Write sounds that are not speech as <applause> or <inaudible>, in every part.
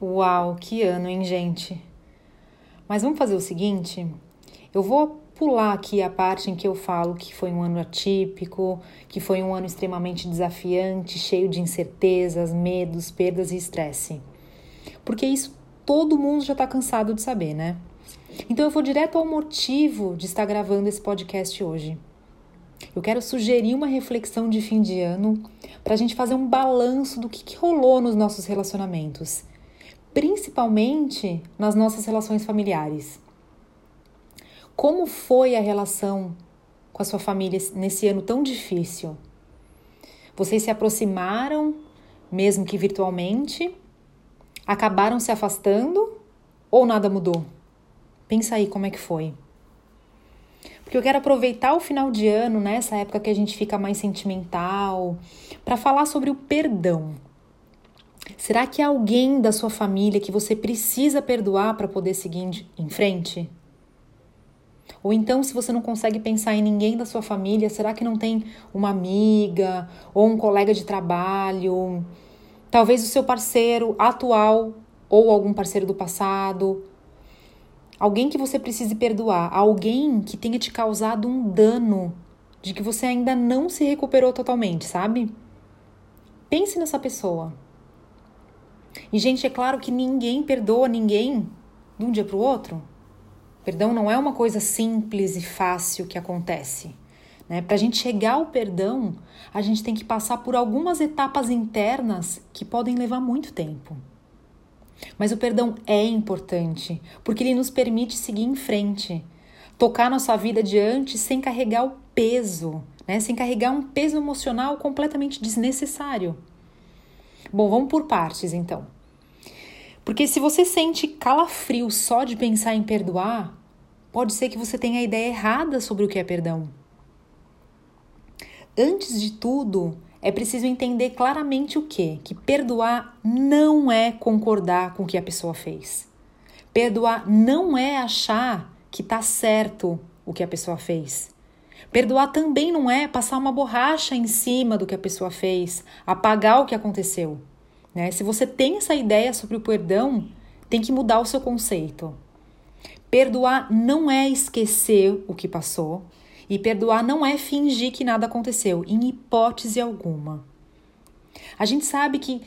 Uau, que ano, hein, gente? Mas vamos fazer o seguinte: eu vou pular aqui a parte em que eu falo que foi um ano atípico, que foi um ano extremamente desafiante, cheio de incertezas, medos, perdas e estresse. Porque isso todo mundo já está cansado de saber, né? Então eu vou direto ao motivo de estar gravando esse podcast hoje. Eu quero sugerir uma reflexão de fim de ano para a gente fazer um balanço do que, que rolou nos nossos relacionamentos principalmente nas nossas relações familiares. Como foi a relação com a sua família nesse ano tão difícil? Vocês se aproximaram, mesmo que virtualmente? Acabaram se afastando ou nada mudou? Pensa aí como é que foi. Porque eu quero aproveitar o final de ano, nessa época que a gente fica mais sentimental, para falar sobre o perdão. Será que há alguém da sua família que você precisa perdoar para poder seguir em frente? Ou então, se você não consegue pensar em ninguém da sua família, será que não tem uma amiga ou um colega de trabalho? Talvez o seu parceiro atual ou algum parceiro do passado? Alguém que você precise perdoar, alguém que tenha te causado um dano de que você ainda não se recuperou totalmente, sabe? Pense nessa pessoa. E, gente, é claro que ninguém perdoa ninguém de um dia para o outro. Perdão não é uma coisa simples e fácil que acontece. Né? Para a gente chegar ao perdão, a gente tem que passar por algumas etapas internas que podem levar muito tempo. Mas o perdão é importante, porque ele nos permite seguir em frente, tocar nossa vida adiante sem carregar o peso, né? sem carregar um peso emocional completamente desnecessário. Bom, vamos por partes então. Porque se você sente calafrio só de pensar em perdoar, pode ser que você tenha a ideia errada sobre o que é perdão. Antes de tudo, é preciso entender claramente o que? Que perdoar não é concordar com o que a pessoa fez. Perdoar não é achar que está certo o que a pessoa fez. Perdoar também não é passar uma borracha em cima do que a pessoa fez, apagar o que aconteceu. Né? Se você tem essa ideia sobre o perdão, tem que mudar o seu conceito. Perdoar não é esquecer o que passou, e perdoar não é fingir que nada aconteceu, em hipótese alguma. A gente sabe que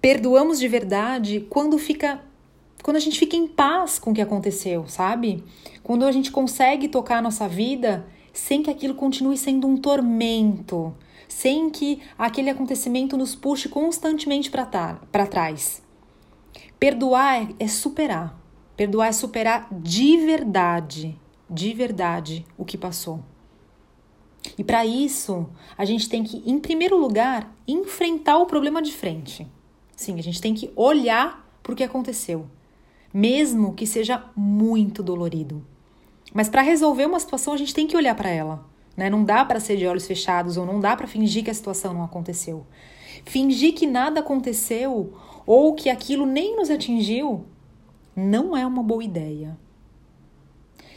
perdoamos de verdade quando fica quando a gente fica em paz com o que aconteceu, sabe? Quando a gente consegue tocar a nossa vida sem que aquilo continue sendo um tormento, sem que aquele acontecimento nos puxe constantemente para trás. Perdoar é superar. Perdoar é superar de verdade, de verdade, o que passou. E para isso, a gente tem que, em primeiro lugar, enfrentar o problema de frente. Sim, a gente tem que olhar para o que aconteceu, mesmo que seja muito dolorido. Mas para resolver uma situação, a gente tem que olhar para ela. Né? Não dá para ser de olhos fechados ou não dá para fingir que a situação não aconteceu. Fingir que nada aconteceu ou que aquilo nem nos atingiu não é uma boa ideia.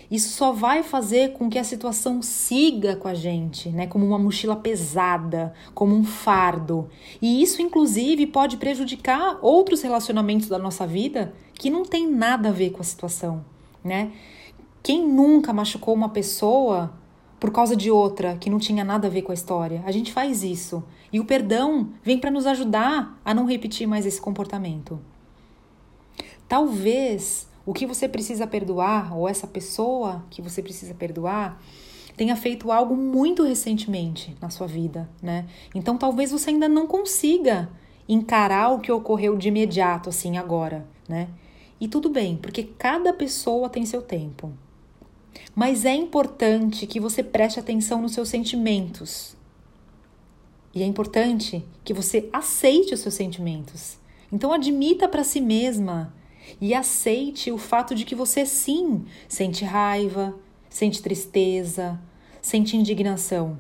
Isso só vai fazer com que a situação siga com a gente, né? Como uma mochila pesada, como um fardo. E isso, inclusive, pode prejudicar outros relacionamentos da nossa vida que não tem nada a ver com a situação, né? Quem nunca machucou uma pessoa por causa de outra que não tinha nada a ver com a história? A gente faz isso. E o perdão vem para nos ajudar a não repetir mais esse comportamento. Talvez o que você precisa perdoar, ou essa pessoa que você precisa perdoar, tenha feito algo muito recentemente na sua vida, né? Então talvez você ainda não consiga encarar o que ocorreu de imediato, assim, agora, né? E tudo bem, porque cada pessoa tem seu tempo. Mas é importante que você preste atenção nos seus sentimentos. E é importante que você aceite os seus sentimentos. Então admita para si mesma e aceite o fato de que você sim sente raiva, sente tristeza, sente indignação.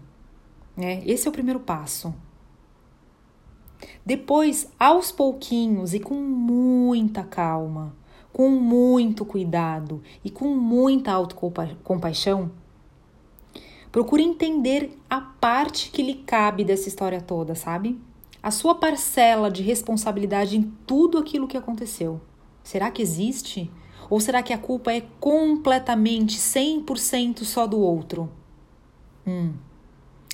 Né? Esse é o primeiro passo. Depois, aos pouquinhos e com muita calma, com muito cuidado e com muita autocompaixão, procure entender a parte que lhe cabe dessa história toda, sabe? a sua parcela de responsabilidade em tudo aquilo que aconteceu? Será que existe? Ou será que a culpa é completamente 100% só do outro? Hum.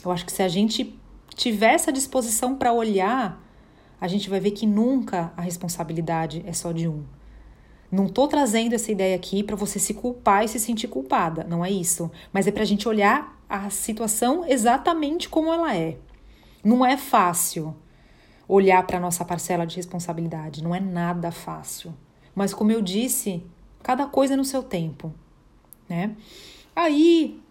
Eu acho que se a gente tiver essa disposição para olhar, a gente vai ver que nunca a responsabilidade é só de um. Não tô trazendo essa ideia aqui para você se culpar e se sentir culpada, não é isso. Mas é para a gente olhar a situação exatamente como ela é. Não é fácil olhar para nossa parcela de responsabilidade, não é nada fácil. Mas como eu disse, cada coisa no seu tempo, né? Aí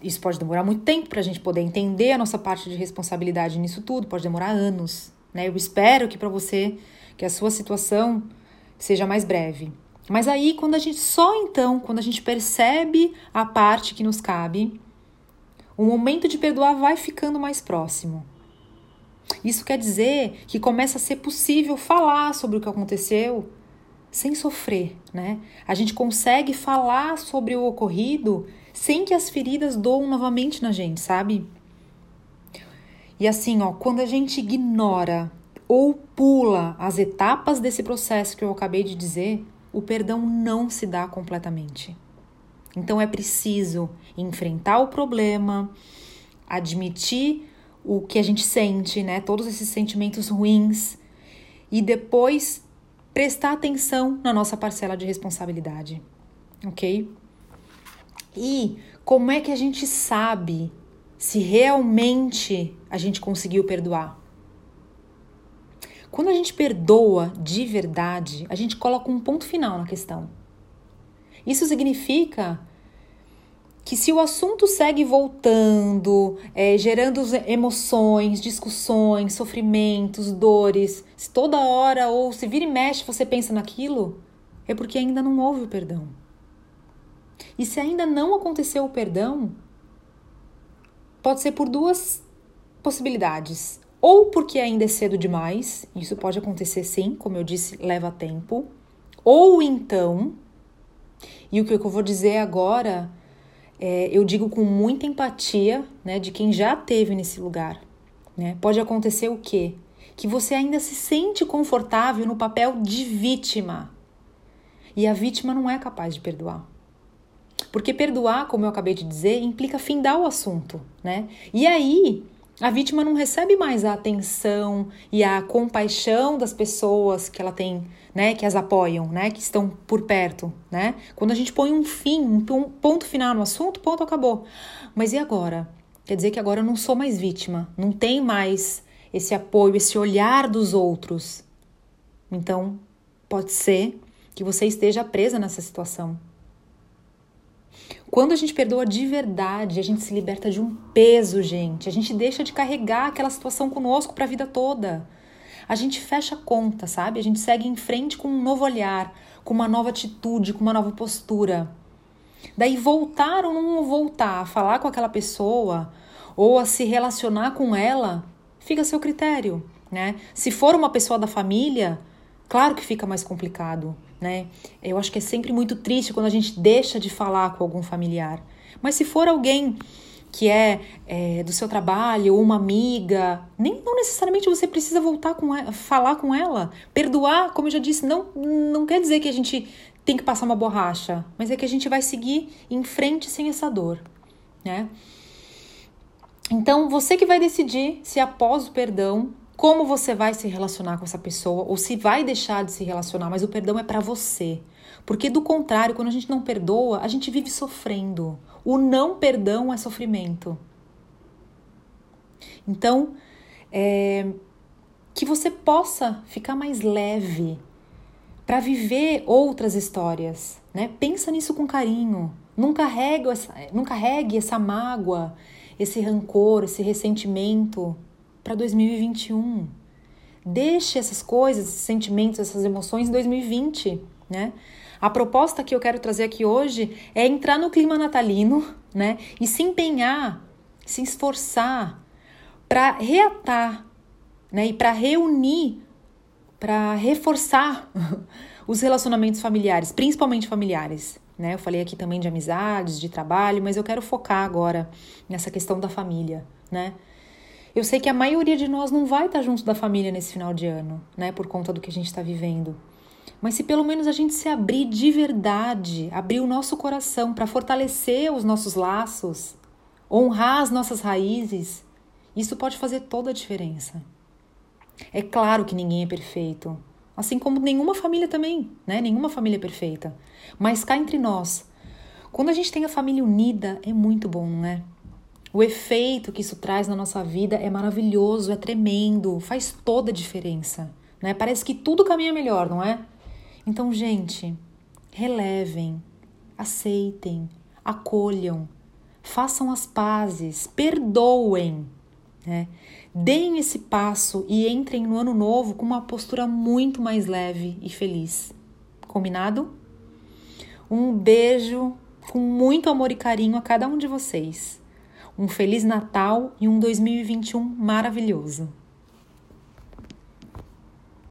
isso pode demorar muito tempo para a gente poder entender a nossa parte de responsabilidade nisso tudo, pode demorar anos, né? Eu espero que para você que a sua situação seja mais breve. Mas aí, quando a gente só então, quando a gente percebe a parte que nos cabe, o momento de perdoar vai ficando mais próximo. Isso quer dizer que começa a ser possível falar sobre o que aconteceu sem sofrer, né? A gente consegue falar sobre o ocorrido sem que as feridas doam novamente na gente, sabe? E assim, ó, quando a gente ignora ou pula as etapas desse processo que eu acabei de dizer, o perdão não se dá completamente. Então é preciso enfrentar o problema, admitir o que a gente sente, né? Todos esses sentimentos ruins e depois prestar atenção na nossa parcela de responsabilidade, ok? E como é que a gente sabe se realmente a gente conseguiu perdoar? Quando a gente perdoa de verdade, a gente coloca um ponto final na questão. Isso significa que se o assunto segue voltando, é, gerando emoções, discussões, sofrimentos, dores, se toda hora ou se vira e mexe você pensa naquilo, é porque ainda não houve o perdão. E se ainda não aconteceu o perdão, pode ser por duas possibilidades ou porque ainda é cedo demais, isso pode acontecer sim, como eu disse, leva tempo, ou então, e o que eu vou dizer agora, é, eu digo com muita empatia, né, de quem já teve nesse lugar, né? Pode acontecer o quê? Que você ainda se sente confortável no papel de vítima. E a vítima não é capaz de perdoar. Porque perdoar, como eu acabei de dizer, implica findar o assunto, né? E aí, a vítima não recebe mais a atenção e a compaixão das pessoas que ela tem, né, que as apoiam, né, que estão por perto, né? Quando a gente põe um fim, um ponto final no assunto, ponto acabou. Mas e agora? Quer dizer que agora eu não sou mais vítima, não tem mais esse apoio, esse olhar dos outros. Então, pode ser que você esteja presa nessa situação. Quando a gente perdoa de verdade, a gente se liberta de um peso, gente. A gente deixa de carregar aquela situação conosco para a vida toda. A gente fecha a conta, sabe? A gente segue em frente com um novo olhar, com uma nova atitude, com uma nova postura. Daí voltar ou não voltar a falar com aquela pessoa ou a se relacionar com ela, fica a seu critério, né? Se for uma pessoa da família, claro que fica mais complicado né? Eu acho que é sempre muito triste quando a gente deixa de falar com algum familiar. Mas se for alguém que é, é do seu trabalho ou uma amiga, nem não necessariamente você precisa voltar com ela, falar com ela. Perdoar, como eu já disse, não, não quer dizer que a gente tem que passar uma borracha, mas é que a gente vai seguir em frente sem essa dor, né? Então, você que vai decidir se após o perdão como você vai se relacionar com essa pessoa ou se vai deixar de se relacionar, mas o perdão é para você. Porque do contrário, quando a gente não perdoa, a gente vive sofrendo. O não perdão é sofrimento. Então, é, que você possa ficar mais leve para viver outras histórias, né? Pensa nisso com carinho. Não carregue essa, não carregue essa mágoa, esse rancor, esse ressentimento para 2021. Deixe essas coisas, esses sentimentos, essas emoções em 2020, né? A proposta que eu quero trazer aqui hoje é entrar no clima natalino, né? E se empenhar, se esforçar para reatar, né? E para reunir, para reforçar <laughs> os relacionamentos familiares, principalmente familiares. Né? Eu falei aqui também de amizades, de trabalho, mas eu quero focar agora nessa questão da família, né? Eu sei que a maioria de nós não vai estar junto da família nesse final de ano, né, por conta do que a gente está vivendo. Mas se pelo menos a gente se abrir de verdade, abrir o nosso coração para fortalecer os nossos laços, honrar as nossas raízes, isso pode fazer toda a diferença. É claro que ninguém é perfeito, assim como nenhuma família também, né? Nenhuma família é perfeita. Mas cá entre nós, quando a gente tem a família unida, é muito bom, não é? O efeito que isso traz na nossa vida é maravilhoso, é tremendo, faz toda a diferença. Né? Parece que tudo caminha melhor, não é? Então, gente, relevem, aceitem, acolham, façam as pazes, perdoem. Né? Deem esse passo e entrem no ano novo com uma postura muito mais leve e feliz. Combinado? Um beijo com muito amor e carinho a cada um de vocês um Feliz Natal e um 2021 maravilhoso!